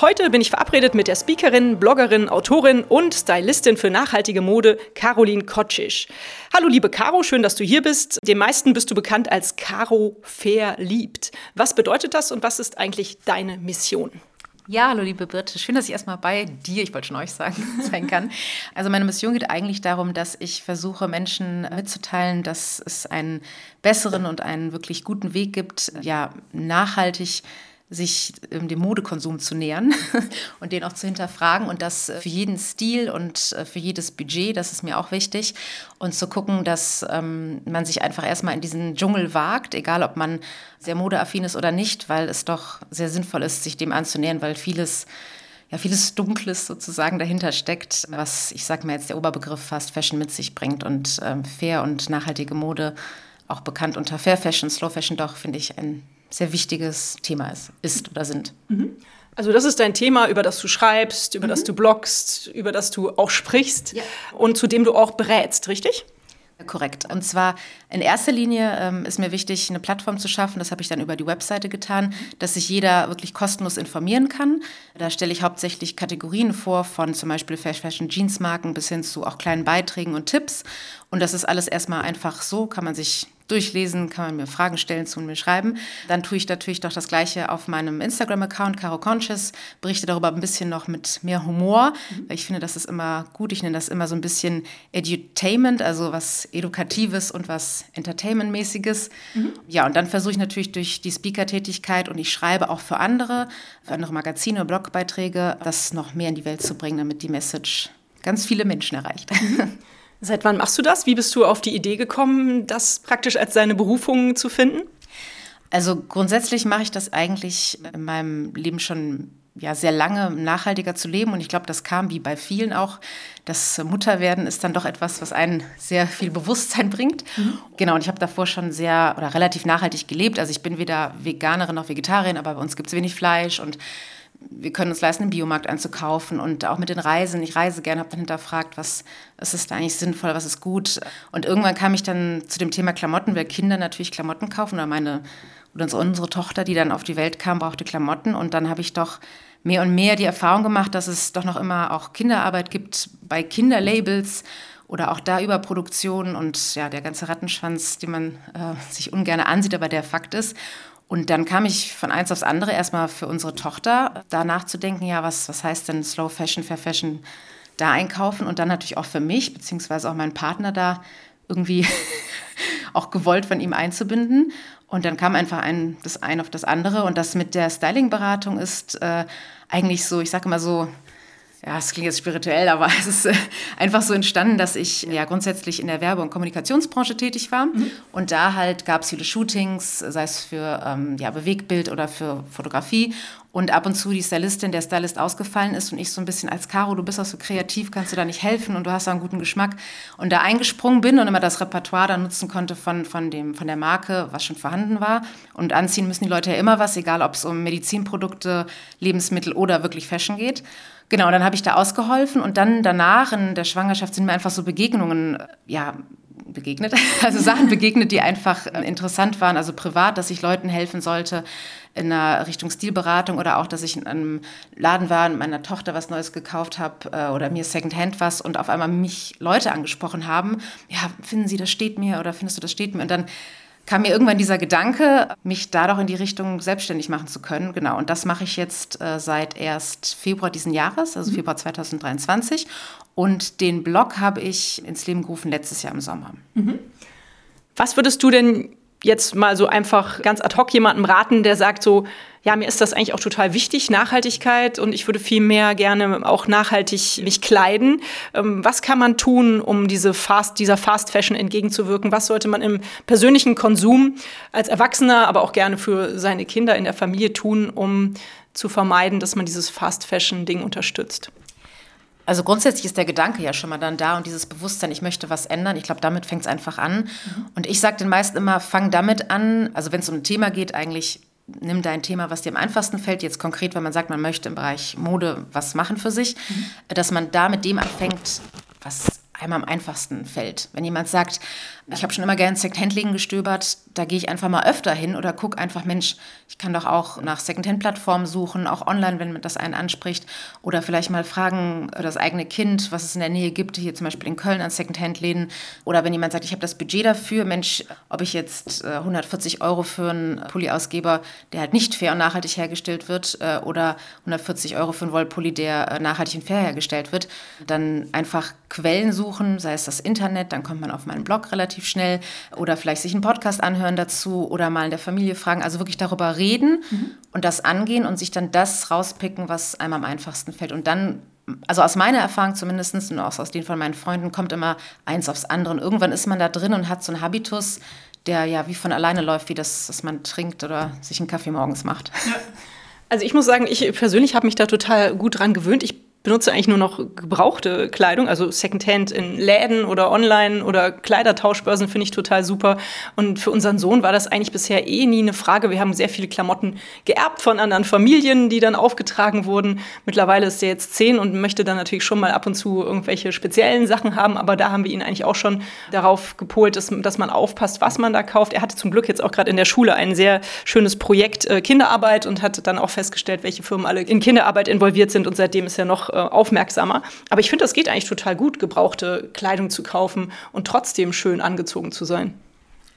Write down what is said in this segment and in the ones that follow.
Heute bin ich verabredet mit der Speakerin, Bloggerin, Autorin und Stylistin für nachhaltige Mode, Caroline Kotschig. Hallo liebe Caro, schön, dass du hier bist. Den meisten bist du bekannt als Caro Fair liebt. Was bedeutet das und was ist eigentlich deine Mission? Ja, hallo liebe Birte. Schön, dass ich erstmal bei dir, ich wollte schon euch sagen, sein kann. Also meine Mission geht eigentlich darum, dass ich versuche, Menschen mitzuteilen, dass es einen besseren und einen wirklich guten Weg gibt, ja, nachhaltig sich ähm, dem Modekonsum zu nähern und den auch zu hinterfragen und das für jeden Stil und äh, für jedes Budget, das ist mir auch wichtig. Und zu gucken, dass ähm, man sich einfach erstmal in diesen Dschungel wagt, egal ob man sehr modeaffin ist oder nicht, weil es doch sehr sinnvoll ist, sich dem anzunähern, weil vieles ja, vieles Dunkles sozusagen dahinter steckt, was ich sage mal jetzt der Oberbegriff fast Fashion mit sich bringt und ähm, fair und nachhaltige Mode, auch bekannt unter Fair Fashion, Slow Fashion doch, finde ich ein sehr wichtiges Thema ist, ist oder sind. Mhm. Also das ist dein Thema, über das du schreibst, über mhm. das du bloggst, über das du auch sprichst ja. und zu dem du auch berätst, richtig? Korrekt. Und zwar in erster Linie ähm, ist mir wichtig, eine Plattform zu schaffen, das habe ich dann über die Webseite getan, dass sich jeder wirklich kostenlos informieren kann. Da stelle ich hauptsächlich Kategorien vor, von zum Beispiel Fashion Jeansmarken bis hin zu auch kleinen Beiträgen und Tipps. Und das ist alles erstmal einfach so, kann man sich durchlesen, kann man mir Fragen stellen, zu mir schreiben. Dann tue ich natürlich doch das Gleiche auf meinem Instagram-Account, Caro Conscious, berichte darüber ein bisschen noch mit mehr Humor. Mhm. Ich finde, das ist immer gut. Ich nenne das immer so ein bisschen Edutainment, also was Edukatives und was Entertainment-mäßiges. Mhm. Ja, und dann versuche ich natürlich durch die Speaker-Tätigkeit und ich schreibe auch für andere, für andere Magazine, Blogbeiträge, das noch mehr in die Welt zu bringen, damit die Message ganz viele Menschen erreicht. Seit wann machst du das? Wie bist du auf die Idee gekommen, das praktisch als deine Berufung zu finden? Also grundsätzlich mache ich das eigentlich in meinem Leben schon ja, sehr lange nachhaltiger zu leben. Und ich glaube, das kam wie bei vielen auch. Das Mutterwerden ist dann doch etwas, was einen sehr viel Bewusstsein bringt. Mhm. Genau, und ich habe davor schon sehr oder relativ nachhaltig gelebt. Also ich bin weder Veganerin noch Vegetarierin, aber bei uns gibt es wenig Fleisch und wir können uns leisten, einen Biomarkt einzukaufen und auch mit den Reisen. Ich reise gerne, habe dann hinterfragt, was, was ist da eigentlich sinnvoll, was ist gut. Und irgendwann kam ich dann zu dem Thema Klamotten, weil Kinder natürlich Klamotten kaufen oder meine oder unsere Tochter, die dann auf die Welt kam, brauchte Klamotten. Und dann habe ich doch mehr und mehr die Erfahrung gemacht, dass es doch noch immer auch Kinderarbeit gibt bei Kinderlabels oder auch da Überproduktion und ja, der ganze Rattenschwanz, den man äh, sich ungern ansieht, aber der Fakt ist. Und dann kam ich von eins aufs andere erstmal für unsere Tochter da nachzudenken, ja, was, was heißt denn Slow Fashion, Fair Fashion da einkaufen und dann natürlich auch für mich, beziehungsweise auch meinen Partner da irgendwie auch gewollt von ihm einzubinden. Und dann kam einfach ein, das eine auf das andere. Und das mit der Styling-Beratung ist äh, eigentlich so, ich sage immer so, ja, es klingt jetzt spirituell, aber es ist äh, einfach so entstanden, dass ich ja grundsätzlich in der Werbe- und Kommunikationsbranche tätig war. Mhm. Und da halt gab es viele Shootings, sei es für ähm, ja, Bewegtbild oder für Fotografie. Und ab und zu die Stylistin, der Stylist ausgefallen ist und ich so ein bisschen als Caro, du bist auch so kreativ, kannst du da nicht helfen und du hast da einen guten Geschmack. Und da eingesprungen bin und immer das Repertoire dann nutzen konnte von, von, dem, von der Marke, was schon vorhanden war. Und anziehen müssen die Leute ja immer was, egal ob es um Medizinprodukte, Lebensmittel oder wirklich Fashion geht. Genau, dann habe ich da ausgeholfen und dann danach in der Schwangerschaft sind mir einfach so Begegnungen, ja, begegnet, also Sachen begegnet, die einfach äh, interessant waren, also privat, dass ich Leuten helfen sollte in einer Richtung Stilberatung oder auch, dass ich in einem Laden war und meiner Tochter was Neues gekauft habe äh, oder mir Secondhand was und auf einmal mich Leute angesprochen haben, ja, finden Sie, das steht mir oder findest du, das steht mir? Und dann kam mir irgendwann dieser Gedanke, mich da doch in die Richtung selbstständig machen zu können. Genau, und das mache ich jetzt äh, seit erst Februar diesen Jahres, also mhm. Februar 2023. Und den Blog habe ich ins Leben gerufen letztes Jahr im Sommer. Mhm. Was würdest du denn jetzt mal so einfach ganz ad hoc jemandem raten, der sagt so, ja, mir ist das eigentlich auch total wichtig, Nachhaltigkeit, und ich würde viel mehr gerne auch nachhaltig mich kleiden. Ähm, was kann man tun, um diese Fast, dieser Fast Fashion entgegenzuwirken? Was sollte man im persönlichen Konsum als Erwachsener, aber auch gerne für seine Kinder in der Familie tun, um zu vermeiden, dass man dieses Fast Fashion Ding unterstützt? Also grundsätzlich ist der Gedanke ja schon mal dann da und dieses Bewusstsein, ich möchte was ändern. Ich glaube, damit fängt es einfach an. Mhm. Und ich sage den meisten immer, fang damit an, also wenn es um ein Thema geht, eigentlich nimm dein Thema, was dir am einfachsten fällt, jetzt konkret, wenn man sagt, man möchte im Bereich Mode was machen für sich, mhm. dass man da mit dem anfängt, was einem am einfachsten fällt. Wenn jemand sagt, ich habe schon immer gerne Secondhand-Läden gestöbert, da gehe ich einfach mal öfter hin oder gucke einfach, Mensch, ich kann doch auch nach Secondhand-Plattformen suchen, auch online, wenn das einen anspricht. Oder vielleicht mal fragen für das eigene Kind, was es in der Nähe gibt, hier zum Beispiel in Köln an Secondhand-Läden. Oder wenn jemand sagt, ich habe das Budget dafür, Mensch, ob ich jetzt 140 äh, Euro für einen Pulli ausgebe, der halt nicht fair und nachhaltig hergestellt wird, äh, oder 140 Euro für einen Wollpulli, der äh, nachhaltig und fair hergestellt wird, dann einfach Quellen suchen, sei es das Internet, dann kommt man auf meinen Blog relativ relativ schnell oder vielleicht sich einen Podcast anhören dazu oder mal in der Familie fragen. Also wirklich darüber reden mhm. und das angehen und sich dann das rauspicken, was einem am einfachsten fällt. Und dann also aus meiner Erfahrung zumindest und auch aus den von meinen Freunden kommt immer eins aufs andere. Und irgendwann ist man da drin und hat so einen Habitus, der ja wie von alleine läuft, wie das, dass man trinkt oder sich einen Kaffee morgens macht. Ja. Also ich muss sagen, ich persönlich habe mich da total gut dran gewöhnt. Ich benutze eigentlich nur noch gebrauchte Kleidung, also Secondhand in Läden oder online oder Kleidertauschbörsen finde ich total super. Und für unseren Sohn war das eigentlich bisher eh nie eine Frage. Wir haben sehr viele Klamotten geerbt von anderen Familien, die dann aufgetragen wurden. Mittlerweile ist er jetzt zehn und möchte dann natürlich schon mal ab und zu irgendwelche speziellen Sachen haben, aber da haben wir ihn eigentlich auch schon darauf gepolt, dass, dass man aufpasst, was man da kauft. Er hatte zum Glück jetzt auch gerade in der Schule ein sehr schönes Projekt äh, Kinderarbeit und hat dann auch festgestellt, welche Firmen alle in Kinderarbeit involviert sind und seitdem ist er noch äh, aufmerksamer. Aber ich finde, das geht eigentlich total gut, gebrauchte Kleidung zu kaufen und trotzdem schön angezogen zu sein.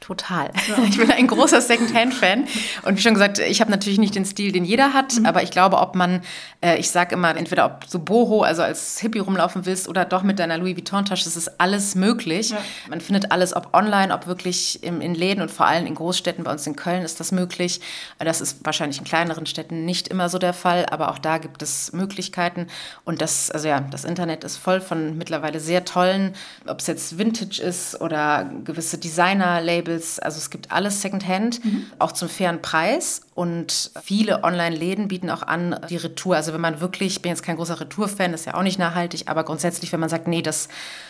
Total. Ja. Ich bin ein großer Secondhand-Fan. Und wie schon gesagt, ich habe natürlich nicht den Stil, den jeder hat, mhm. aber ich glaube, ob man, äh, ich sage immer, entweder ob du Boho, also als Hippie rumlaufen willst, oder doch mit deiner Louis Vuitton-Tasche, das ist alles möglich. Ja. Man findet alles, ob online, ob wirklich im, in Läden und vor allem in Großstädten, bei uns in Köln ist das möglich. Das ist wahrscheinlich in kleineren Städten nicht immer so der Fall, aber auch da gibt es Möglichkeiten. Und das, also ja, das Internet ist voll von mittlerweile sehr tollen, ob es jetzt Vintage ist oder gewisse Designer-Labels, Labels, also es gibt alles Secondhand, mhm. auch zum fairen Preis. Und viele Online-Läden bieten auch an die Retour. Also wenn man wirklich, ich bin jetzt kein großer Retour-Fan, das ist ja auch nicht nachhaltig, aber grundsätzlich, wenn man sagt, nee, das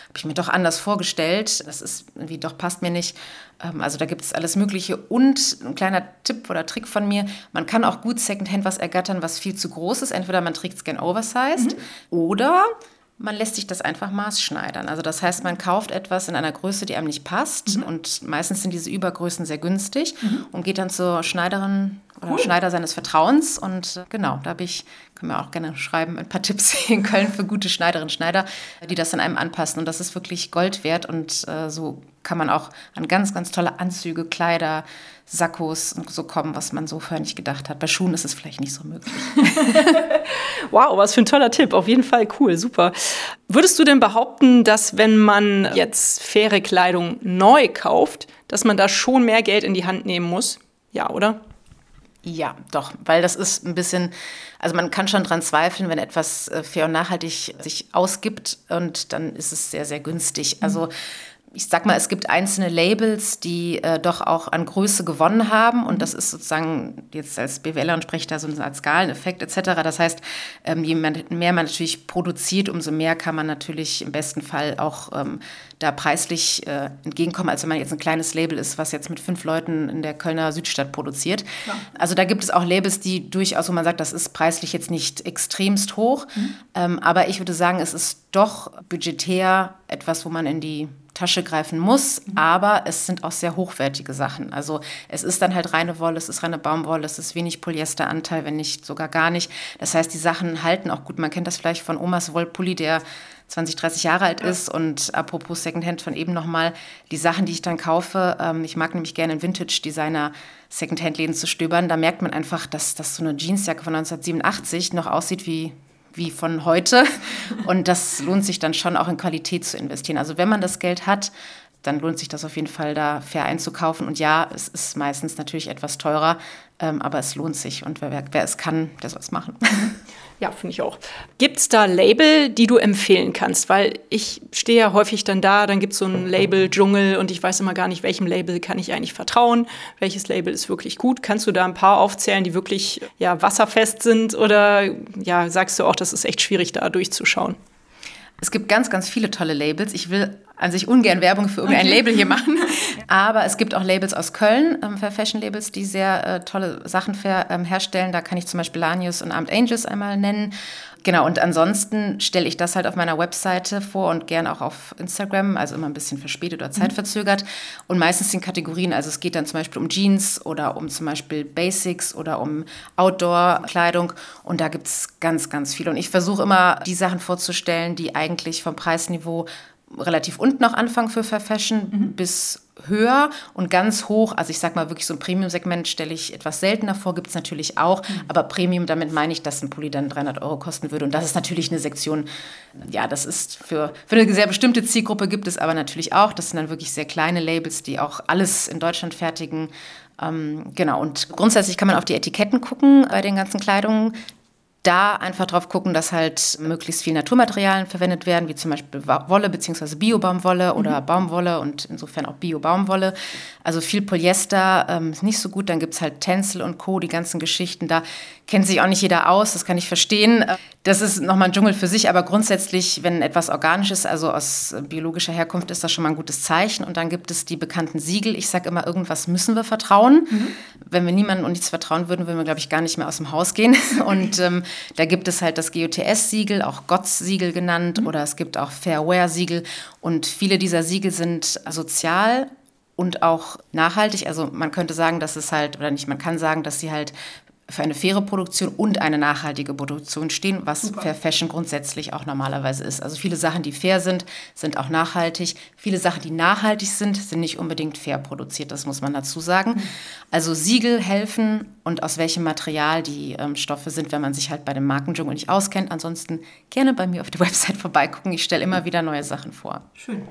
habe ich mir doch anders vorgestellt, das ist irgendwie doch passt mir nicht. Ähm, also da gibt es alles Mögliche. Und ein kleiner Tipp oder Trick von mir, man kann auch gut Secondhand was ergattern, was viel zu groß ist. Entweder man trägt es gern oversized mhm. oder man lässt sich das einfach maßschneidern. Also das heißt, man kauft etwas in einer Größe, die einem nicht passt. Mhm. Und meistens sind diese Übergrößen sehr günstig mhm. und geht dann zur Schneiderin oder cool. Schneider seines Vertrauens. Und äh, genau, da habe ich, können wir auch gerne schreiben, ein paar Tipps in Köln für gute Schneiderinnen und Schneider, die das dann einem anpassen. Und das ist wirklich Gold wert. Und äh, so kann man auch an ganz, ganz tolle Anzüge, Kleider, Sakkos und so kommen, was man so vorher nicht gedacht hat. Bei Schuhen ist es vielleicht nicht so möglich. wow, was für ein toller Tipp. Auf jeden Fall cool, super. Würdest du denn behaupten, dass wenn man jetzt faire Kleidung neu kauft, dass man da schon mehr Geld in die Hand nehmen muss? Ja, oder? Ja, doch, weil das ist ein bisschen, also man kann schon dran zweifeln, wenn etwas äh, fair und nachhaltig sich ausgibt und dann ist es sehr, sehr günstig. Also ich sag mal, es gibt einzelne Labels, die äh, doch auch an Größe gewonnen haben. Und das ist sozusagen, jetzt als BWLer und spreche da so einen Skaleneffekt etc. Das heißt, ähm, je mehr man natürlich produziert, umso mehr kann man natürlich im besten Fall auch ähm, da preislich äh, entgegenkommen, als wenn man jetzt ein kleines Label ist, was jetzt mit fünf Leuten in der Kölner Südstadt produziert. Ja. Also da gibt es auch Labels, die durchaus, wo man sagt, das ist preislich jetzt nicht extremst hoch. Mhm. Ähm, aber ich würde sagen, es ist doch budgetär etwas, wo man in die Tasche greifen muss, mhm. aber es sind auch sehr hochwertige Sachen. Also es ist dann halt reine Wolle, es ist reine Baumwolle, es ist wenig Polyesteranteil, wenn nicht sogar gar nicht. Das heißt, die Sachen halten auch gut. Man kennt das vielleicht von Omas Wollpulli, der 20, 30 Jahre alt ist. Und apropos Secondhand von eben nochmal, die Sachen, die ich dann kaufe, ähm, ich mag nämlich gerne in Vintage-Designer Secondhand-Läden zu stöbern. Da merkt man einfach, dass, dass so eine Jeansjacke von 1987 noch aussieht wie wie von heute. Und das lohnt sich dann schon auch in Qualität zu investieren. Also wenn man das Geld hat, dann lohnt sich das auf jeden Fall, da fair einzukaufen. Und ja, es ist meistens natürlich etwas teurer, ähm, aber es lohnt sich. Und wer, wer es kann, der soll es machen. Ja, finde ich auch. Gibt es da Label, die du empfehlen kannst? Weil ich stehe ja häufig dann da, dann gibt es so ein Label-Dschungel und ich weiß immer gar nicht, welchem Label kann ich eigentlich vertrauen, welches Label ist wirklich gut. Kannst du da ein paar aufzählen, die wirklich ja, wasserfest sind oder ja, sagst du auch, das ist echt schwierig, da durchzuschauen? Es gibt ganz, ganz viele tolle Labels. Ich will an sich ungern Werbung für irgendein okay. Label hier machen. Aber es gibt auch Labels aus Köln, ähm, für Fashion-Labels, die sehr äh, tolle Sachen für, ähm, herstellen. Da kann ich zum Beispiel Lanius und Armed Angels einmal nennen. Genau, und ansonsten stelle ich das halt auf meiner Webseite vor und gern auch auf Instagram, also immer ein bisschen verspätet oder zeitverzögert. Und meistens sind Kategorien, also es geht dann zum Beispiel um Jeans oder um zum Beispiel Basics oder um Outdoor-Kleidung. Und da gibt es ganz, ganz viel. Und ich versuche immer, die Sachen vorzustellen, die eigentlich vom Preisniveau relativ unten noch anfangen für Fair Fashion mhm. bis höher und ganz hoch. Also ich sage mal wirklich so ein Premium-Segment stelle ich etwas seltener vor, gibt es natürlich auch. Mhm. Aber Premium, damit meine ich, dass ein Pulli dann 300 Euro kosten würde. Und das ist natürlich eine Sektion, ja, das ist für, für eine sehr bestimmte Zielgruppe gibt es aber natürlich auch. Das sind dann wirklich sehr kleine Labels, die auch alles in Deutschland fertigen. Ähm, genau, und grundsätzlich kann man auf die Etiketten gucken bei den ganzen Kleidungen da einfach drauf gucken, dass halt möglichst viel Naturmaterialien verwendet werden, wie zum Beispiel Wolle bzw. Biobaumwolle oder mhm. Baumwolle und insofern auch Bio-Baumwolle. Also viel Polyester ähm, ist nicht so gut. Dann gibt es halt Tencel und Co., die ganzen Geschichten. Da kennt sich auch nicht jeder aus, das kann ich verstehen. Das ist nochmal ein Dschungel für sich, aber grundsätzlich, wenn etwas organisch ist, also aus biologischer Herkunft, ist das schon mal ein gutes Zeichen. Und dann gibt es die bekannten Siegel. Ich sage immer, irgendwas müssen wir vertrauen. Mhm. Wenn wir niemandem und nichts vertrauen würden, würden wir, glaube ich, gar nicht mehr aus dem Haus gehen. Und ähm, da gibt es halt das GOTS-Siegel, auch GOTS-Siegel genannt, mhm. oder es gibt auch Fairware-Siegel. Und viele dieser Siegel sind sozial und auch nachhaltig. Also man könnte sagen, dass es halt, oder nicht, man kann sagen, dass sie halt für eine faire Produktion und eine nachhaltige Produktion stehen, was Super. Fair Fashion grundsätzlich auch normalerweise ist. Also viele Sachen, die fair sind, sind auch nachhaltig. Viele Sachen, die nachhaltig sind, sind nicht unbedingt fair produziert, das muss man dazu sagen. Mhm. Also Siegel helfen und aus welchem Material die ähm, Stoffe sind, wenn man sich halt bei dem Markendschungel nicht auskennt. Ansonsten gerne bei mir auf der Website vorbeigucken. Ich stelle immer wieder neue Sachen vor. Schön.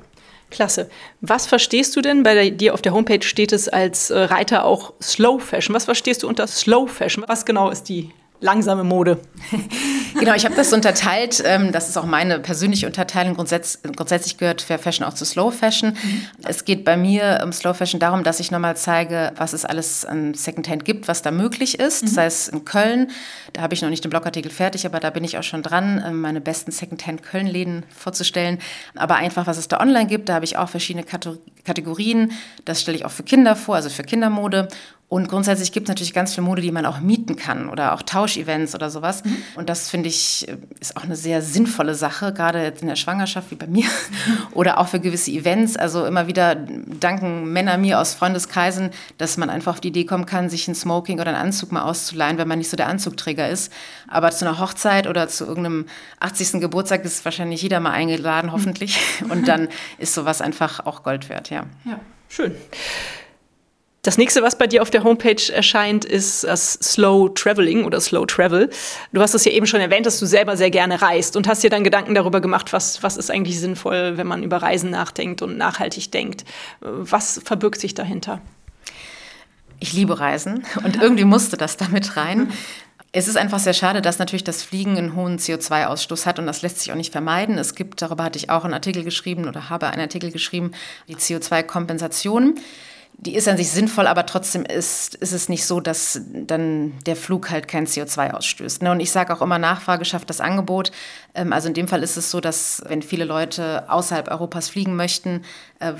Klasse. Was verstehst du denn? Bei dir auf der Homepage steht es als äh, Reiter auch Slow Fashion. Was verstehst du unter Slow Fashion? Was genau ist die langsame Mode. genau, ich habe das unterteilt. Ähm, das ist auch meine persönliche Unterteilung. Grundsätz grundsätzlich gehört Fair Fashion auch zu Slow Fashion. Mhm. Es geht bei mir im Slow Fashion darum, dass ich nochmal zeige, was es alles an Secondhand gibt, was da möglich ist. Mhm. Sei es in Köln, da habe ich noch nicht den Blogartikel fertig, aber da bin ich auch schon dran, ähm, meine besten Secondhand Köln-Läden vorzustellen. Aber einfach, was es da online gibt, da habe ich auch verschiedene Kategorien. Das stelle ich auch für Kinder vor, also für Kindermode. Und grundsätzlich gibt es natürlich ganz viel Mode, die man auch mieten kann oder auch Tauschevents oder sowas. Mhm. Und das finde ich ist auch eine sehr sinnvolle Sache, gerade jetzt in der Schwangerschaft wie bei mir oder auch für gewisse Events. Also immer wieder danken Männer mir aus Freundeskreisen, dass man einfach auf die Idee kommen kann, sich ein Smoking oder einen Anzug mal auszuleihen, wenn man nicht so der Anzugträger ist. Aber zu einer Hochzeit oder zu irgendeinem 80. Geburtstag ist wahrscheinlich jeder mal eingeladen, hoffentlich. Und dann ist sowas einfach auch Gold wert, ja. Ja, schön. Das nächste, was bei dir auf der Homepage erscheint, ist das Slow Traveling oder Slow Travel. Du hast es ja eben schon erwähnt, dass du selber sehr gerne reist und hast dir dann Gedanken darüber gemacht, was, was ist eigentlich sinnvoll, wenn man über Reisen nachdenkt und nachhaltig denkt. Was verbirgt sich dahinter? Ich liebe Reisen und irgendwie musste das damit rein. Es ist einfach sehr schade, dass natürlich das Fliegen einen hohen CO2-Ausstoß hat und das lässt sich auch nicht vermeiden. Es gibt, darüber hatte ich auch einen Artikel geschrieben oder habe einen Artikel geschrieben, die CO2-Kompensation die ist an sich sinnvoll, aber trotzdem ist, ist es nicht so, dass dann der Flug halt kein CO2 ausstößt. Ne? Und ich sage auch immer, Nachfrage schafft das Angebot. Ähm, also in dem Fall ist es so, dass wenn viele Leute außerhalb Europas fliegen möchten,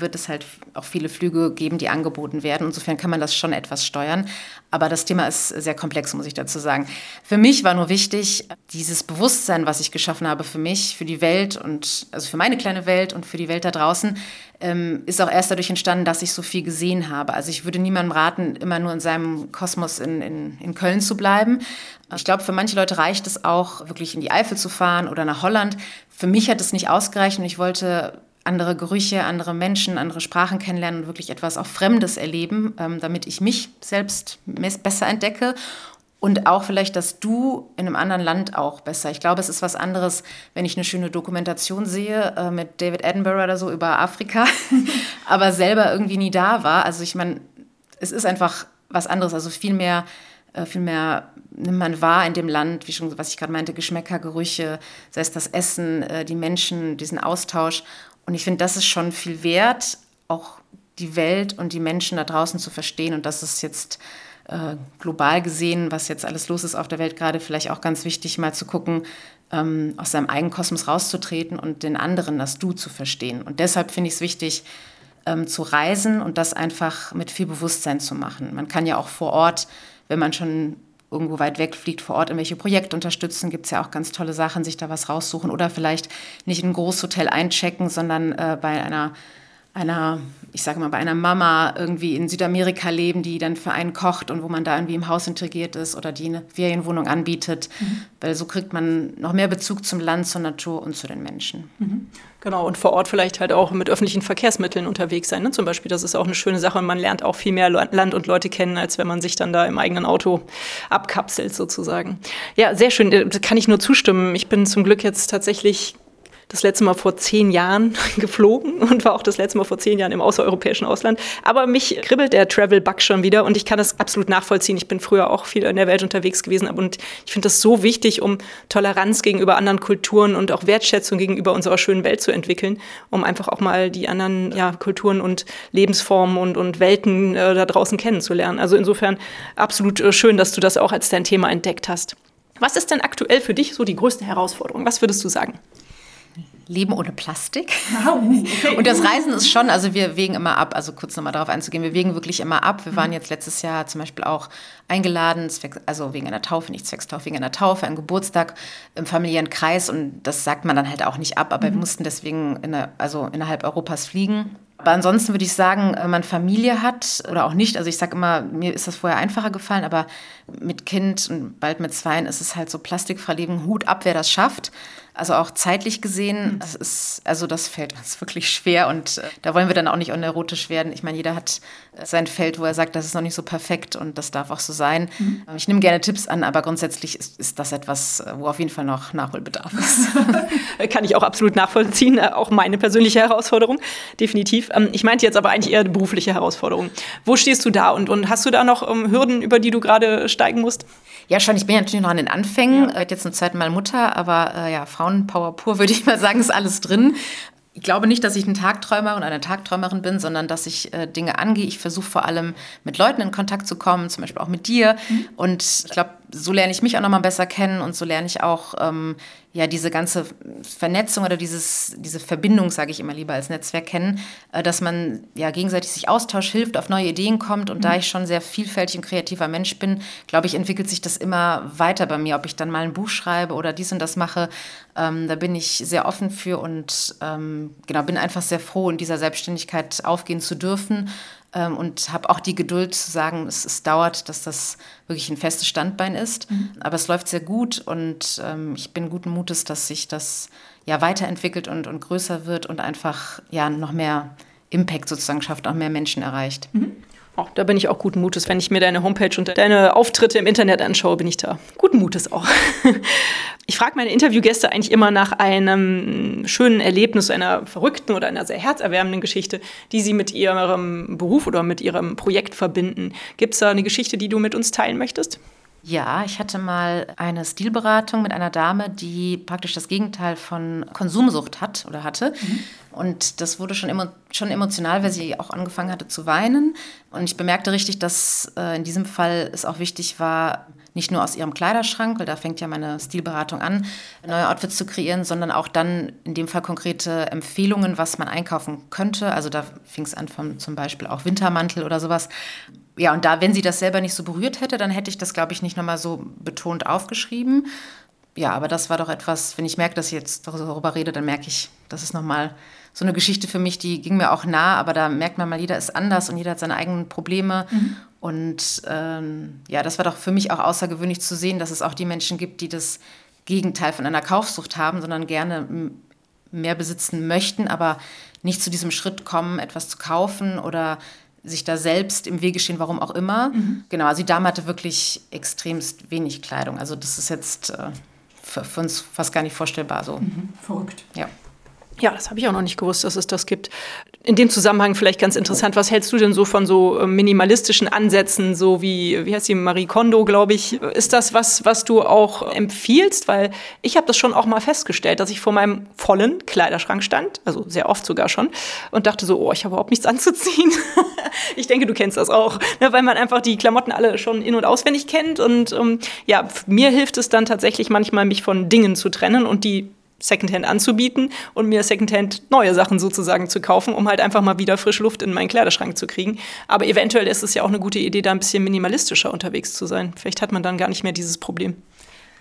wird es halt auch viele Flüge geben, die angeboten werden. Insofern kann man das schon etwas steuern. Aber das Thema ist sehr komplex, muss ich dazu sagen. Für mich war nur wichtig, dieses Bewusstsein, was ich geschaffen habe für mich, für die Welt und also für meine kleine Welt und für die Welt da draußen, ähm, ist auch erst dadurch entstanden, dass ich so viel gesehen habe. Also ich würde niemandem raten, immer nur in seinem Kosmos in, in, in Köln zu bleiben. Ich glaube, für manche Leute reicht es auch, wirklich in die Eifel zu fahren oder nach Holland. Für mich hat es nicht ausgereicht und ich wollte andere Gerüche, andere Menschen, andere Sprachen kennenlernen und wirklich etwas auch Fremdes erleben, ähm, damit ich mich selbst besser entdecke und auch vielleicht das Du in einem anderen Land auch besser. Ich glaube, es ist was anderes, wenn ich eine schöne Dokumentation sehe äh, mit David Attenborough oder so über Afrika, aber selber irgendwie nie da war. Also ich meine, es ist einfach was anderes, also viel mehr, äh, viel mehr nimmt man wahr in dem Land, wie schon, was ich gerade meinte, Geschmäcker, Gerüche, sei es das Essen, äh, die Menschen, diesen Austausch. Und ich finde, das ist schon viel wert, auch die Welt und die Menschen da draußen zu verstehen. Und das ist jetzt äh, global gesehen, was jetzt alles los ist auf der Welt, gerade vielleicht auch ganz wichtig, mal zu gucken, ähm, aus seinem eigenen Kosmos rauszutreten und den anderen das Du zu verstehen. Und deshalb finde ich es wichtig, ähm, zu reisen und das einfach mit viel Bewusstsein zu machen. Man kann ja auch vor Ort, wenn man schon irgendwo weit weg fliegt, vor Ort irgendwelche Projekte unterstützen, gibt es ja auch ganz tolle Sachen, sich da was raussuchen oder vielleicht nicht in ein Großhotel einchecken, sondern äh, bei einer einer, ich sage mal, bei einer Mama irgendwie in Südamerika leben, die dann für einen kocht und wo man da irgendwie im Haus integriert ist oder die eine Ferienwohnung anbietet. Mhm. Weil so kriegt man noch mehr Bezug zum Land, zur Natur und zu den Menschen. Mhm. Genau, und vor Ort vielleicht halt auch mit öffentlichen Verkehrsmitteln unterwegs sein. Ne? Zum Beispiel, das ist auch eine schöne Sache und man lernt auch viel mehr Land und Leute kennen, als wenn man sich dann da im eigenen Auto abkapselt sozusagen. Ja, sehr schön, da kann ich nur zustimmen. Ich bin zum Glück jetzt tatsächlich das letzte Mal vor zehn Jahren geflogen und war auch das letzte Mal vor zehn Jahren im außereuropäischen Ausland. Aber mich kribbelt der Travel-Bug schon wieder und ich kann das absolut nachvollziehen. Ich bin früher auch viel in der Welt unterwegs gewesen und ich finde das so wichtig, um Toleranz gegenüber anderen Kulturen und auch Wertschätzung gegenüber unserer schönen Welt zu entwickeln, um einfach auch mal die anderen ja, Kulturen und Lebensformen und, und Welten äh, da draußen kennenzulernen. Also insofern absolut äh, schön, dass du das auch als dein Thema entdeckt hast. Was ist denn aktuell für dich so die größte Herausforderung? Was würdest du sagen? Leben ohne Plastik. Und das Reisen ist schon, also wir wägen immer ab, also kurz nochmal darauf einzugehen, wir wägen wirklich immer ab. Wir waren jetzt letztes Jahr zum Beispiel auch eingeladen, also wegen einer Taufe, nicht Zweckstaufe, wegen einer Taufe, ein Geburtstag im familiären Kreis und das sagt man dann halt auch nicht ab, aber mhm. wir mussten deswegen in also innerhalb Europas fliegen. Aber ansonsten würde ich sagen, wenn man Familie hat oder auch nicht, also ich sage immer, mir ist das vorher einfacher gefallen, aber mit Kind und bald mit Zweien ist es halt so plastikfrei leben, Hut ab, wer das schafft. Also auch zeitlich gesehen, das ist, also das fällt uns wirklich schwer und äh, da wollen wir dann auch nicht unerotisch werden. Ich meine, jeder hat äh, sein Feld, wo er sagt, das ist noch nicht so perfekt und das darf auch so sein. Mhm. Ich nehme gerne Tipps an, aber grundsätzlich ist, ist das etwas, äh, wo auf jeden Fall noch Nachholbedarf ist. Kann ich auch absolut nachvollziehen, auch meine persönliche Herausforderung, definitiv. Ähm, ich meinte jetzt aber eigentlich eher berufliche Herausforderung. Wo stehst du da und, und hast du da noch ähm, Hürden, über die du gerade steigen musst? Ja, schon. Ich bin ja natürlich noch an den Anfängen. Ja. Jetzt zum zweiten Mal Mutter, aber äh, ja, Frauenpower pur würde ich mal sagen, ist alles drin. Ich glaube nicht, dass ich ein Tagträumer und eine Tagträumerin bin, sondern dass ich äh, Dinge angehe. Ich versuche vor allem mit Leuten in Kontakt zu kommen, zum Beispiel auch mit dir. Mhm. Und ich glaube, so lerne ich mich auch nochmal besser kennen und so lerne ich auch ähm, ja diese ganze Vernetzung oder dieses, diese Verbindung, sage ich immer lieber als Netzwerk kennen, äh, dass man ja gegenseitig sich austauscht, hilft, auf neue Ideen kommt. Und mhm. da ich schon sehr vielfältig und kreativer Mensch bin, glaube ich, entwickelt sich das immer weiter bei mir, ob ich dann mal ein Buch schreibe oder dies und das mache. Ähm, da bin ich sehr offen für und ähm, genau bin einfach sehr froh, in dieser Selbstständigkeit aufgehen zu dürfen ähm, und habe auch die Geduld zu sagen, es, es, dauert, dass das wirklich ein festes Standbein ist. Mhm. Aber es läuft sehr gut und ähm, ich bin guten Mutes, dass sich das ja weiterentwickelt und, und größer wird und einfach ja noch mehr Impact sozusagen schafft, auch mehr Menschen erreicht. Mhm. Oh, da bin ich auch guten Mutes. Wenn ich mir deine Homepage und deine Auftritte im Internet anschaue, bin ich da guten Mutes auch. Ich frage meine Interviewgäste eigentlich immer nach einem schönen Erlebnis, einer verrückten oder einer sehr herzerwärmenden Geschichte, die sie mit ihrem Beruf oder mit ihrem Projekt verbinden. Gibt es da eine Geschichte, die du mit uns teilen möchtest? Ja, ich hatte mal eine Stilberatung mit einer Dame, die praktisch das Gegenteil von Konsumsucht hat oder hatte. Mhm. Und das wurde schon, emo schon emotional, weil sie auch angefangen hatte zu weinen. Und ich bemerkte richtig, dass äh, in diesem Fall es auch wichtig war, nicht nur aus ihrem Kleiderschrank, weil da fängt ja meine Stilberatung an, neue Outfits zu kreieren, sondern auch dann in dem Fall konkrete Empfehlungen, was man einkaufen könnte. Also da fing es an von zum Beispiel auch Wintermantel oder sowas. Ja, und da, wenn sie das selber nicht so berührt hätte, dann hätte ich das, glaube ich, nicht nochmal so betont aufgeschrieben. Ja, aber das war doch etwas, wenn ich merke, dass ich jetzt darüber rede, dann merke ich, das ist nochmal so eine Geschichte für mich, die ging mir auch nah, aber da merkt man mal, jeder ist anders und jeder hat seine eigenen Probleme. Mhm. Und ähm, ja, das war doch für mich auch außergewöhnlich zu sehen, dass es auch die Menschen gibt, die das Gegenteil von einer Kaufsucht haben, sondern gerne mehr besitzen möchten, aber nicht zu diesem Schritt kommen, etwas zu kaufen oder sich da selbst im Wege stehen, warum auch immer. Mhm. Genau, also die Dame hatte wirklich extremst wenig Kleidung. Also das ist jetzt äh, für, uns fast gar nicht vorstellbar so. Mhm. Verrückt. Ja. Ja, das habe ich auch noch nicht gewusst, dass es das gibt. In dem Zusammenhang vielleicht ganz interessant, was hältst du denn so von so äh, minimalistischen Ansätzen, so wie, wie heißt die, Marie Kondo, glaube ich. Ist das was, was du auch empfiehlst? Weil ich habe das schon auch mal festgestellt, dass ich vor meinem vollen Kleiderschrank stand, also sehr oft sogar schon, und dachte so, oh, ich habe überhaupt nichts anzuziehen. ich denke, du kennst das auch, ne, weil man einfach die Klamotten alle schon in- und auswendig kennt. Und ähm, ja, mir hilft es dann tatsächlich manchmal, mich von Dingen zu trennen und die Secondhand anzubieten und mir Secondhand neue Sachen sozusagen zu kaufen, um halt einfach mal wieder frische Luft in meinen Kleiderschrank zu kriegen. Aber eventuell ist es ja auch eine gute Idee, da ein bisschen minimalistischer unterwegs zu sein. Vielleicht hat man dann gar nicht mehr dieses Problem.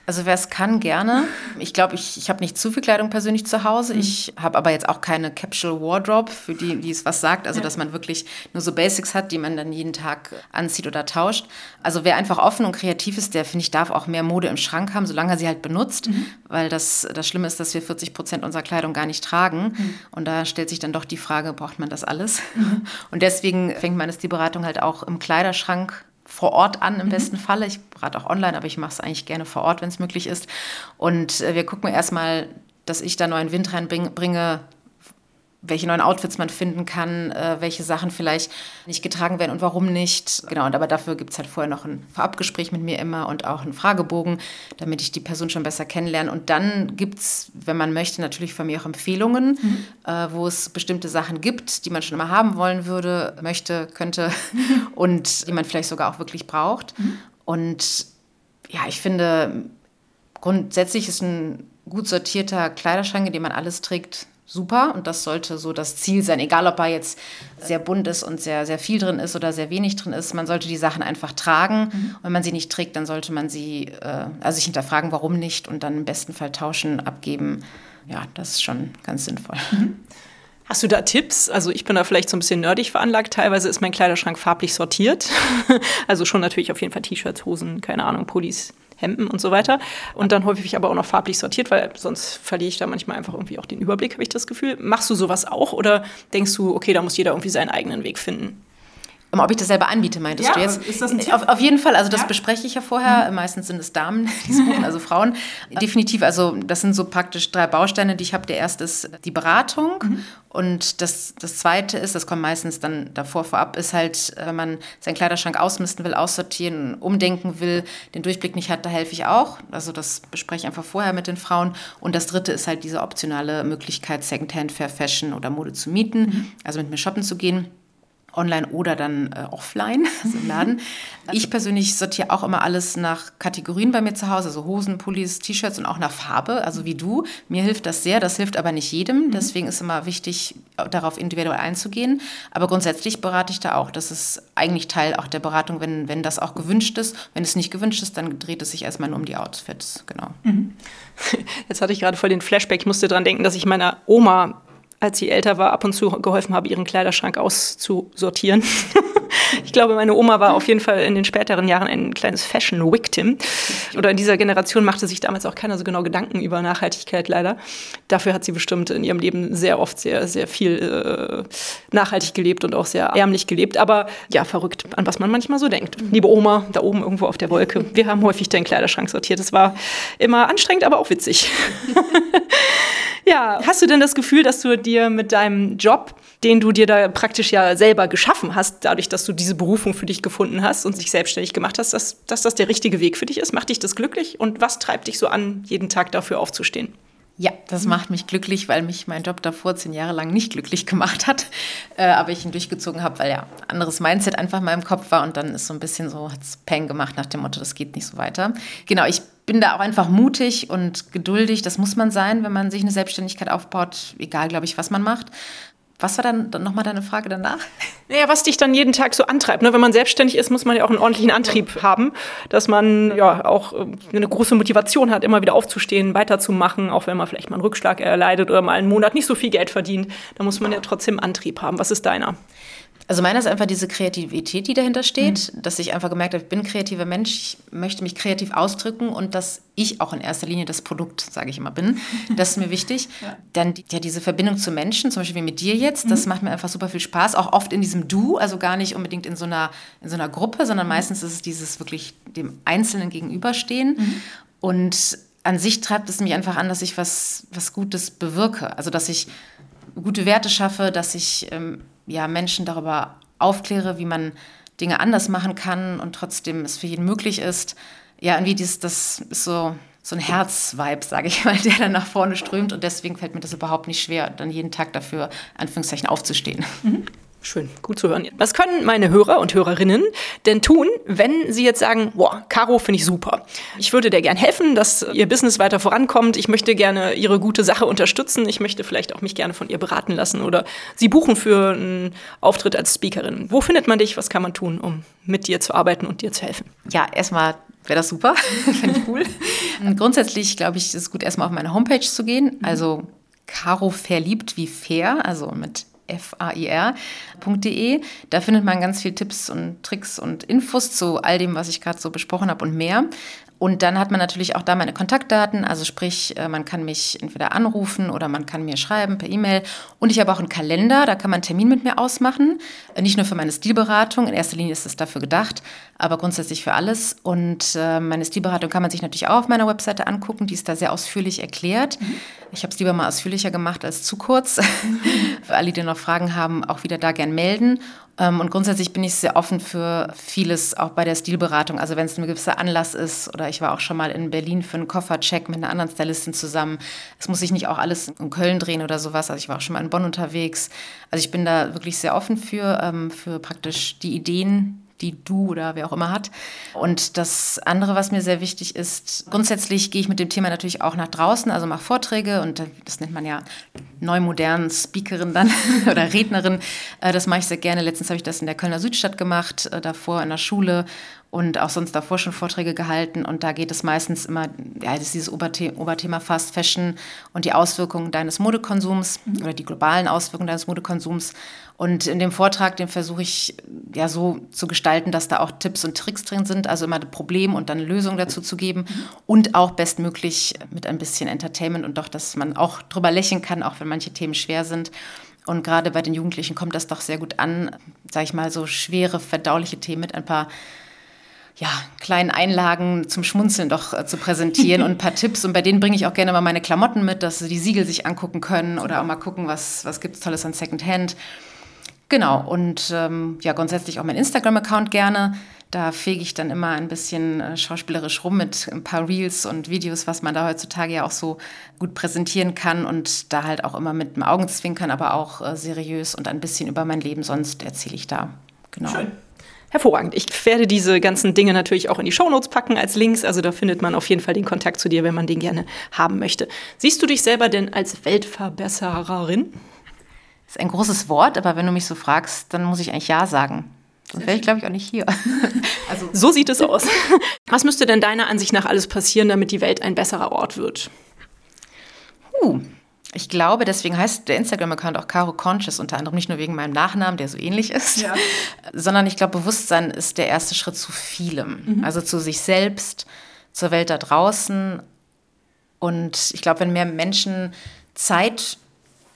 Also wer es kann, gerne. Ich glaube, ich, ich habe nicht zu viel Kleidung persönlich zu Hause. Mhm. Ich habe aber jetzt auch keine Capsule Wardrobe, für die, die es was sagt. Also, ja. dass man wirklich nur so Basics hat, die man dann jeden Tag anzieht oder tauscht. Also wer einfach offen und kreativ ist, der, finde ich, darf auch mehr Mode im Schrank haben, solange er sie halt benutzt. Mhm. Weil das, das Schlimme ist, dass wir 40 Prozent unserer Kleidung gar nicht tragen. Mhm. Und da stellt sich dann doch die Frage, braucht man das alles? Mhm. Und deswegen fängt man die Beratung halt auch im Kleiderschrank vor Ort an im mhm. besten Falle. Ich berate auch online, aber ich mache es eigentlich gerne vor Ort, wenn es möglich ist. Und äh, wir gucken erstmal, dass ich da neuen Wind reinbringe, welche neuen Outfits man finden kann, äh, welche Sachen vielleicht nicht getragen werden und warum nicht. Genau, und aber dafür gibt es halt vorher noch ein Vorabgespräch mit mir immer und auch einen Fragebogen, damit ich die Person schon besser kennenlerne. Und dann gibt es, wenn man möchte, natürlich von mir auch Empfehlungen, mhm. äh, wo es bestimmte Sachen gibt, die man schon immer haben wollen würde, möchte, könnte und die man vielleicht sogar auch wirklich braucht. Mhm. Und ja, ich finde, grundsätzlich ist ein gut sortierter Kleiderschrank, in dem man alles trägt, super und das sollte so das Ziel sein, egal ob er jetzt sehr bunt ist und sehr, sehr viel drin ist oder sehr wenig drin ist. Man sollte die Sachen einfach tragen. Mhm. Und wenn man sie nicht trägt, dann sollte man sie, äh, also sich hinterfragen, warum nicht und dann im besten Fall tauschen, abgeben. Ja, das ist schon ganz sinnvoll. Mhm. Hast du da Tipps? Also ich bin da vielleicht so ein bisschen nerdig veranlagt. Teilweise ist mein Kleiderschrank farblich sortiert. also schon natürlich auf jeden Fall T-Shirts, Hosen, keine Ahnung, Pullis, Hemden und so weiter. Und dann häufig aber auch noch farblich sortiert, weil sonst verliere ich da manchmal einfach irgendwie auch den Überblick, habe ich das Gefühl. Machst du sowas auch oder denkst du, okay, da muss jeder irgendwie seinen eigenen Weg finden? Ob ich das selber anbiete, meintest ja, du jetzt? Ist das ein Tipp? Auf, auf jeden Fall, also das ja. bespreche ich ja vorher. Mhm. Meistens sind es Damen, die es buchen, also Frauen. Definitiv, also das sind so praktisch drei Bausteine, die ich habe. Der erste ist die Beratung mhm. und das, das zweite ist, das kommt meistens dann davor vorab, ist halt, wenn man seinen Kleiderschrank ausmisten will, aussortieren, umdenken will, den Durchblick nicht hat, da helfe ich auch. Also das bespreche ich einfach vorher mit den Frauen. Und das dritte ist halt diese optionale Möglichkeit, Secondhand, Fair Fashion oder Mode zu mieten, mhm. also mit mir shoppen zu gehen online oder dann äh, offline, also im Laden. Ich persönlich sortiere auch immer alles nach Kategorien bei mir zu Hause, also Hosen, Pullis, T-Shirts und auch nach Farbe, also wie du. Mir hilft das sehr, das hilft aber nicht jedem. Mhm. Deswegen ist immer wichtig, darauf individuell einzugehen. Aber grundsätzlich berate ich da auch. Das ist eigentlich Teil auch der Beratung, wenn, wenn das auch gewünscht ist. Wenn es nicht gewünscht ist, dann dreht es sich erstmal nur um die Outfits, genau. Mhm. Jetzt hatte ich gerade voll den Flashback. Ich musste daran denken, dass ich meiner Oma als sie älter war, ab und zu geholfen habe, ihren Kleiderschrank auszusortieren. ich glaube, meine Oma war auf jeden Fall in den späteren Jahren ein kleines Fashion-Victim. Oder in dieser Generation machte sich damals auch keiner so genau Gedanken über Nachhaltigkeit leider. Dafür hat sie bestimmt in ihrem Leben sehr oft sehr, sehr viel äh, nachhaltig gelebt und auch sehr ärmlich gelebt. Aber ja, verrückt, an was man manchmal so denkt. Liebe Oma, da oben irgendwo auf der Wolke, wir haben häufig deinen Kleiderschrank sortiert. Das war immer anstrengend, aber auch witzig. Ja, hast du denn das Gefühl, dass du dir mit deinem Job, den du dir da praktisch ja selber geschaffen hast, dadurch, dass du diese Berufung für dich gefunden hast und sich selbstständig gemacht hast, dass, dass das der richtige Weg für dich ist? Macht dich das glücklich? Und was treibt dich so an, jeden Tag dafür aufzustehen? Ja, das macht mich glücklich, weil mich mein Job davor zehn Jahre lang nicht glücklich gemacht hat. Äh, aber ich ihn durchgezogen habe, weil ja anderes Mindset einfach in meinem Kopf war und dann ist so ein bisschen so, hat es Peng gemacht nach dem Motto, das geht nicht so weiter. Genau, ich bin da auch einfach mutig und geduldig. Das muss man sein, wenn man sich eine Selbstständigkeit aufbaut, egal, glaube ich, was man macht. Was war dann, dann nochmal deine Frage danach? Naja, was dich dann jeden Tag so antreibt. Ne? Wenn man selbstständig ist, muss man ja auch einen ordentlichen Antrieb haben, dass man ja auch äh, eine große Motivation hat, immer wieder aufzustehen, weiterzumachen, auch wenn man vielleicht mal einen Rückschlag erleidet oder mal einen Monat nicht so viel Geld verdient. Da muss man ja trotzdem Antrieb haben. Was ist deiner? Also meiner ist einfach diese Kreativität, die dahinter steht, mhm. dass ich einfach gemerkt habe, ich bin ein kreativer Mensch, ich möchte mich kreativ ausdrücken und dass ich auch in erster Linie das Produkt, sage ich immer, bin. Das ist mir wichtig. ja. Dann ja, diese Verbindung zu Menschen, zum Beispiel wie mit dir jetzt, das mhm. macht mir einfach super viel Spaß, auch oft in diesem Du, also gar nicht unbedingt in so einer, in so einer Gruppe, sondern mhm. meistens ist es dieses wirklich dem Einzelnen gegenüberstehen. Mhm. Und an sich treibt es mich einfach an, dass ich was, was Gutes bewirke. Also dass ich gute Werte schaffe, dass ich ähm, ja, Menschen darüber aufkläre, wie man Dinge anders machen kann und trotzdem es für jeden möglich ist. Ja, irgendwie dieses, das ist so, so ein Herzvibe, sage ich mal, der dann nach vorne strömt und deswegen fällt mir das überhaupt nicht schwer, dann jeden Tag dafür, Anführungszeichen, aufzustehen. Mhm. Schön, gut zu hören. Was können meine Hörer und Hörerinnen denn tun, wenn sie jetzt sagen, boah, Caro finde ich super. Ich würde dir gern helfen, dass ihr Business weiter vorankommt. Ich möchte gerne ihre gute Sache unterstützen. Ich möchte vielleicht auch mich gerne von ihr beraten lassen oder sie buchen für einen Auftritt als Speakerin. Wo findet man dich? Was kann man tun, um mit dir zu arbeiten und dir zu helfen? Ja, erstmal wäre das super. Finde ich cool. Grundsätzlich, glaube ich, ist es gut, erstmal auf meine Homepage zu gehen. Also Caro verliebt wie fair, also mit fair.de. Da findet man ganz viele Tipps und Tricks und Infos zu all dem, was ich gerade so besprochen habe und mehr. Und dann hat man natürlich auch da meine Kontaktdaten, also sprich, äh, man kann mich entweder anrufen oder man kann mir schreiben per E-Mail. Und ich habe auch einen Kalender, da kann man einen Termin mit mir ausmachen. Äh, nicht nur für meine Stilberatung, in erster Linie ist es dafür gedacht, aber grundsätzlich für alles. Und äh, meine Stilberatung kann man sich natürlich auch auf meiner Webseite angucken, die ist da sehr ausführlich erklärt. Ich habe es lieber mal ausführlicher gemacht als zu kurz. für alle, die noch Fragen haben, auch wieder da gern melden. Ähm, und grundsätzlich bin ich sehr offen für vieles, auch bei der Stilberatung. Also wenn es ein gewisser Anlass ist oder ich war auch schon mal in Berlin für einen Koffercheck mit einer anderen Stylistin zusammen. Es muss sich nicht auch alles in Köln drehen oder sowas. Also ich war auch schon mal in Bonn unterwegs. Also ich bin da wirklich sehr offen für, ähm, für praktisch die Ideen, die du oder wer auch immer hat. Und das andere, was mir sehr wichtig ist, grundsätzlich gehe ich mit dem Thema natürlich auch nach draußen, also mache Vorträge und das nennt man ja neu modern Speakerin dann oder Rednerin. Äh, das mache ich sehr gerne. Letztens habe ich das in der Kölner Südstadt gemacht, äh, davor in der Schule und auch sonst davor schon Vorträge gehalten. Und da geht es meistens immer, ja, das ist dieses Oberthema, Oberthema Fast Fashion und die Auswirkungen deines Modekonsums mhm. oder die globalen Auswirkungen deines Modekonsums. Und in dem Vortrag, den versuche ich ja so zu gestalten, dass da auch Tipps und Tricks drin sind, also immer ein Problem und dann eine Lösung dazu zu geben mhm. und auch bestmöglich mit ein bisschen Entertainment und doch, dass man auch drüber lächeln kann, auch wenn manche Themen schwer sind. Und gerade bei den Jugendlichen kommt das doch sehr gut an, sage ich mal, so schwere, verdauliche Themen mit ein paar ja, kleinen Einlagen zum Schmunzeln doch äh, zu präsentieren und ein paar Tipps. Und bei denen bringe ich auch gerne mal meine Klamotten mit, dass sie die Siegel sich angucken können oder auch mal gucken, was, was gibt es Tolles an Secondhand. Genau, und ähm, ja, grundsätzlich auch mein Instagram-Account gerne. Da fege ich dann immer ein bisschen äh, schauspielerisch rum mit ein paar Reels und Videos, was man da heutzutage ja auch so gut präsentieren kann und da halt auch immer mit dem Augenzwinkern, aber auch äh, seriös und ein bisschen über mein Leben sonst erzähle ich da. Genau. Schön. Hervorragend. Ich werde diese ganzen Dinge natürlich auch in die Shownotes packen als Links. Also da findet man auf jeden Fall den Kontakt zu dir, wenn man den gerne haben möchte. Siehst du dich selber denn als Weltverbessererin? Das ist ein großes Wort, aber wenn du mich so fragst, dann muss ich eigentlich Ja sagen. Sonst wäre ich, glaube ich, auch nicht hier. also. So sieht es aus. Was müsste denn deiner Ansicht nach alles passieren, damit die Welt ein besserer Ort wird? Uh, ich glaube, deswegen heißt der Instagram-Account auch Caro Conscious, unter anderem nicht nur wegen meinem Nachnamen, der so ähnlich ist, ja. sondern ich glaube, Bewusstsein ist der erste Schritt zu vielem. Mhm. Also zu sich selbst, zur Welt da draußen. Und ich glaube, wenn mehr Menschen Zeit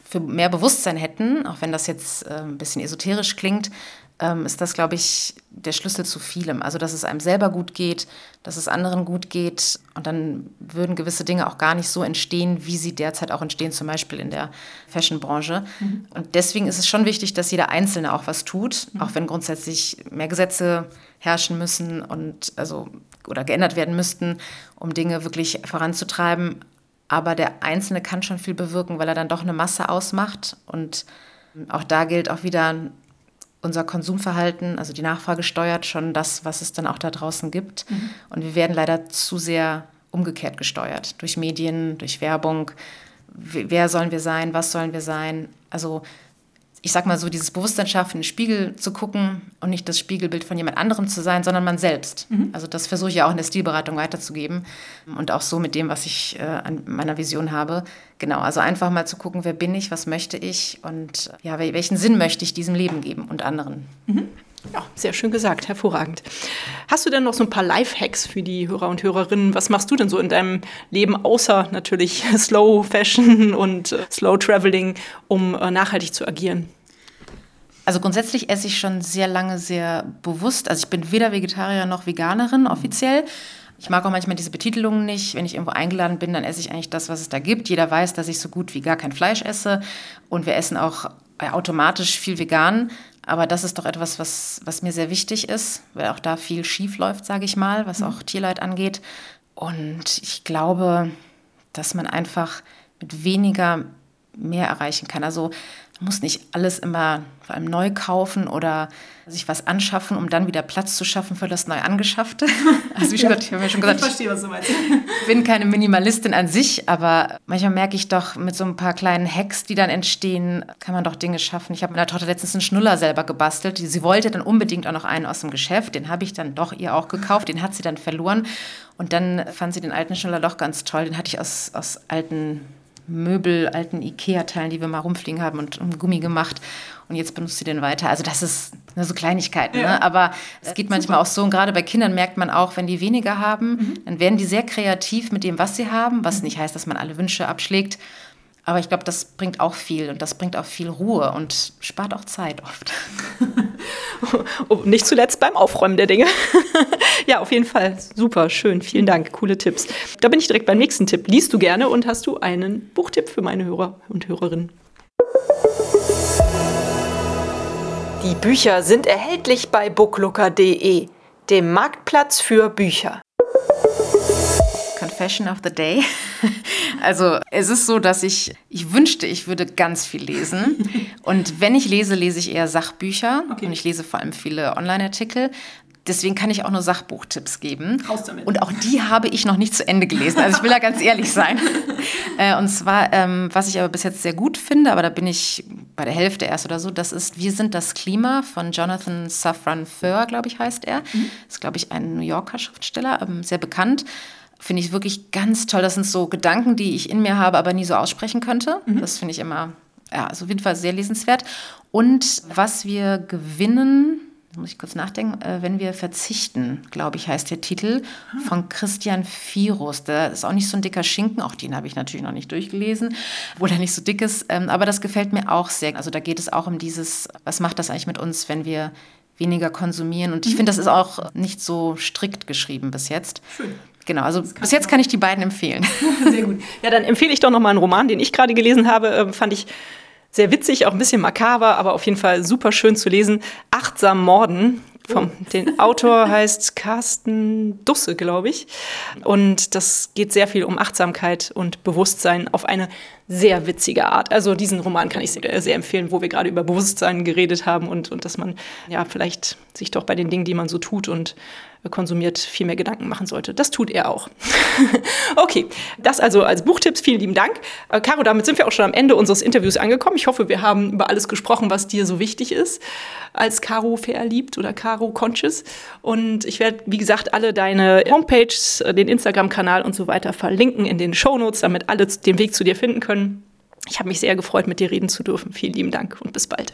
für mehr Bewusstsein hätten, auch wenn das jetzt äh, ein bisschen esoterisch klingt, ähm, ist das, glaube ich, der Schlüssel zu vielem. Also, dass es einem selber gut geht, dass es anderen gut geht. Und dann würden gewisse Dinge auch gar nicht so entstehen, wie sie derzeit auch entstehen, zum Beispiel in der Fashionbranche. Mhm. Und deswegen ist es schon wichtig, dass jeder Einzelne auch was tut, mhm. auch wenn grundsätzlich mehr Gesetze herrschen müssen und also oder geändert werden müssten, um Dinge wirklich voranzutreiben. Aber der Einzelne kann schon viel bewirken, weil er dann doch eine Masse ausmacht. Und auch da gilt auch wieder unser Konsumverhalten, also die Nachfrage steuert schon das, was es dann auch da draußen gibt. Mhm. Und wir werden leider zu sehr umgekehrt gesteuert durch Medien, durch Werbung. Wer sollen wir sein? Was sollen wir sein? Also ich sag mal so, dieses Bewusstsein schaffen, in den Spiegel zu gucken und nicht das Spiegelbild von jemand anderem zu sein, sondern man selbst. Mhm. Also das versuche ich ja auch in der Stilberatung weiterzugeben und auch so mit dem, was ich äh, an meiner Vision habe. Genau, also einfach mal zu gucken, wer bin ich, was möchte ich und ja, welchen Sinn möchte ich diesem Leben geben und anderen. Mhm. Ja, sehr schön gesagt, hervorragend. Hast du denn noch so ein paar Lifehacks für die Hörer und Hörerinnen? Was machst du denn so in deinem Leben, außer natürlich Slow Fashion und äh, Slow Traveling, um äh, nachhaltig zu agieren? Also grundsätzlich esse ich schon sehr lange sehr bewusst. Also ich bin weder Vegetarier noch Veganerin offiziell. Ich mag auch manchmal diese Betitelungen nicht. Wenn ich irgendwo eingeladen bin, dann esse ich eigentlich das, was es da gibt. Jeder weiß, dass ich so gut wie gar kein Fleisch esse. Und wir essen auch äh, automatisch viel vegan. Aber das ist doch etwas, was, was mir sehr wichtig ist, weil auch da viel schief läuft, sage ich mal, was auch Tierleid angeht. Und ich glaube, dass man einfach mit weniger mehr erreichen kann. Also man muss nicht alles immer vor allem neu kaufen oder sich was anschaffen, um dann wieder Platz zu schaffen für das neu angeschaffte. Also wie schon gesagt, ich habe mir schon gesagt, ich, verstehe, was du meinst. bin keine Minimalistin an sich, aber manchmal merke ich doch mit so ein paar kleinen Hacks, die dann entstehen, kann man doch Dinge schaffen. Ich habe meiner Tochter letztens einen Schnuller selber gebastelt. Sie wollte dann unbedingt auch noch einen aus dem Geschäft. Den habe ich dann doch ihr auch gekauft. Den hat sie dann verloren. Und dann fand sie den alten Schnuller doch ganz toll. Den hatte ich aus, aus alten Möbel, alten Ikea-Teilen, die wir mal rumfliegen haben und um Gummi gemacht. Und jetzt benutzt sie den weiter. Also das ist nur so Kleinigkeiten. Ja. Ne? Aber es geht manchmal auch so. Und gerade bei Kindern merkt man auch, wenn die weniger haben, mhm. dann werden die sehr kreativ mit dem, was sie haben. Was mhm. nicht heißt, dass man alle Wünsche abschlägt. Aber ich glaube, das bringt auch viel und das bringt auch viel Ruhe und spart auch Zeit oft. Oh, nicht zuletzt beim Aufräumen der Dinge. ja, auf jeden Fall. Super, schön. Vielen Dank. Coole Tipps. Da bin ich direkt beim nächsten Tipp. Liest du gerne und hast du einen Buchtipp für meine Hörer und Hörerinnen? Die Bücher sind erhältlich bei booklooker.de, dem Marktplatz für Bücher. Confession of the Day. Also es ist so, dass ich, ich wünschte, ich würde ganz viel lesen. Und wenn ich lese, lese ich eher Sachbücher. Okay. Und ich lese vor allem viele Online-Artikel. Deswegen kann ich auch nur Sachbuchtipps geben. Und auch die habe ich noch nicht zu Ende gelesen. Also ich will da ganz ehrlich sein. Äh, und zwar, ähm, was ich aber bis jetzt sehr gut finde, aber da bin ich bei der Hälfte erst oder so, das ist Wir sind das Klima von Jonathan Safran Foer, glaube ich, heißt er. Mhm. Ist, glaube ich, ein New Yorker Schriftsteller, ähm, sehr bekannt. Finde ich wirklich ganz toll. Das sind so Gedanken, die ich in mir habe, aber nie so aussprechen könnte. Mhm. Das finde ich immer, ja, also auf jeden Fall sehr lesenswert. Und was wir gewinnen, muss ich kurz nachdenken, äh, wenn wir verzichten, glaube ich, heißt der Titel von Christian Firus. Der ist auch nicht so ein dicker Schinken, auch den habe ich natürlich noch nicht durchgelesen, obwohl er nicht so dick ist. Ähm, aber das gefällt mir auch sehr. Also da geht es auch um dieses, was macht das eigentlich mit uns, wenn wir weniger konsumieren? Und ich mhm. finde, das ist auch nicht so strikt geschrieben bis jetzt. Schön. Genau, also bis jetzt kann ich die beiden empfehlen. Sehr gut. Ja, dann empfehle ich doch noch mal einen Roman, den ich gerade gelesen habe. Ähm, fand ich sehr witzig, auch ein bisschen makaber, aber auf jeden Fall super schön zu lesen. Achtsam Morden. Vom, oh. Den Autor heißt Carsten Dusse, glaube ich. Und das geht sehr viel um Achtsamkeit und Bewusstsein auf eine sehr witzige Art. Also diesen Roman kann ich sehr, sehr empfehlen, wo wir gerade über Bewusstsein geredet haben und, und dass man ja vielleicht sich doch bei den Dingen, die man so tut und konsumiert, viel mehr Gedanken machen sollte. Das tut er auch. okay, das also als Buchtipps. Vielen lieben Dank. Äh, Caro, damit sind wir auch schon am Ende unseres Interviews angekommen. Ich hoffe, wir haben über alles gesprochen, was dir so wichtig ist als Caro verliebt oder Caro Conscious. Und ich werde, wie gesagt, alle deine Homepages, äh, den Instagram-Kanal und so weiter verlinken in den Show Notes, damit alle den Weg zu dir finden können. Ich habe mich sehr gefreut, mit dir reden zu dürfen. Vielen lieben Dank und bis bald.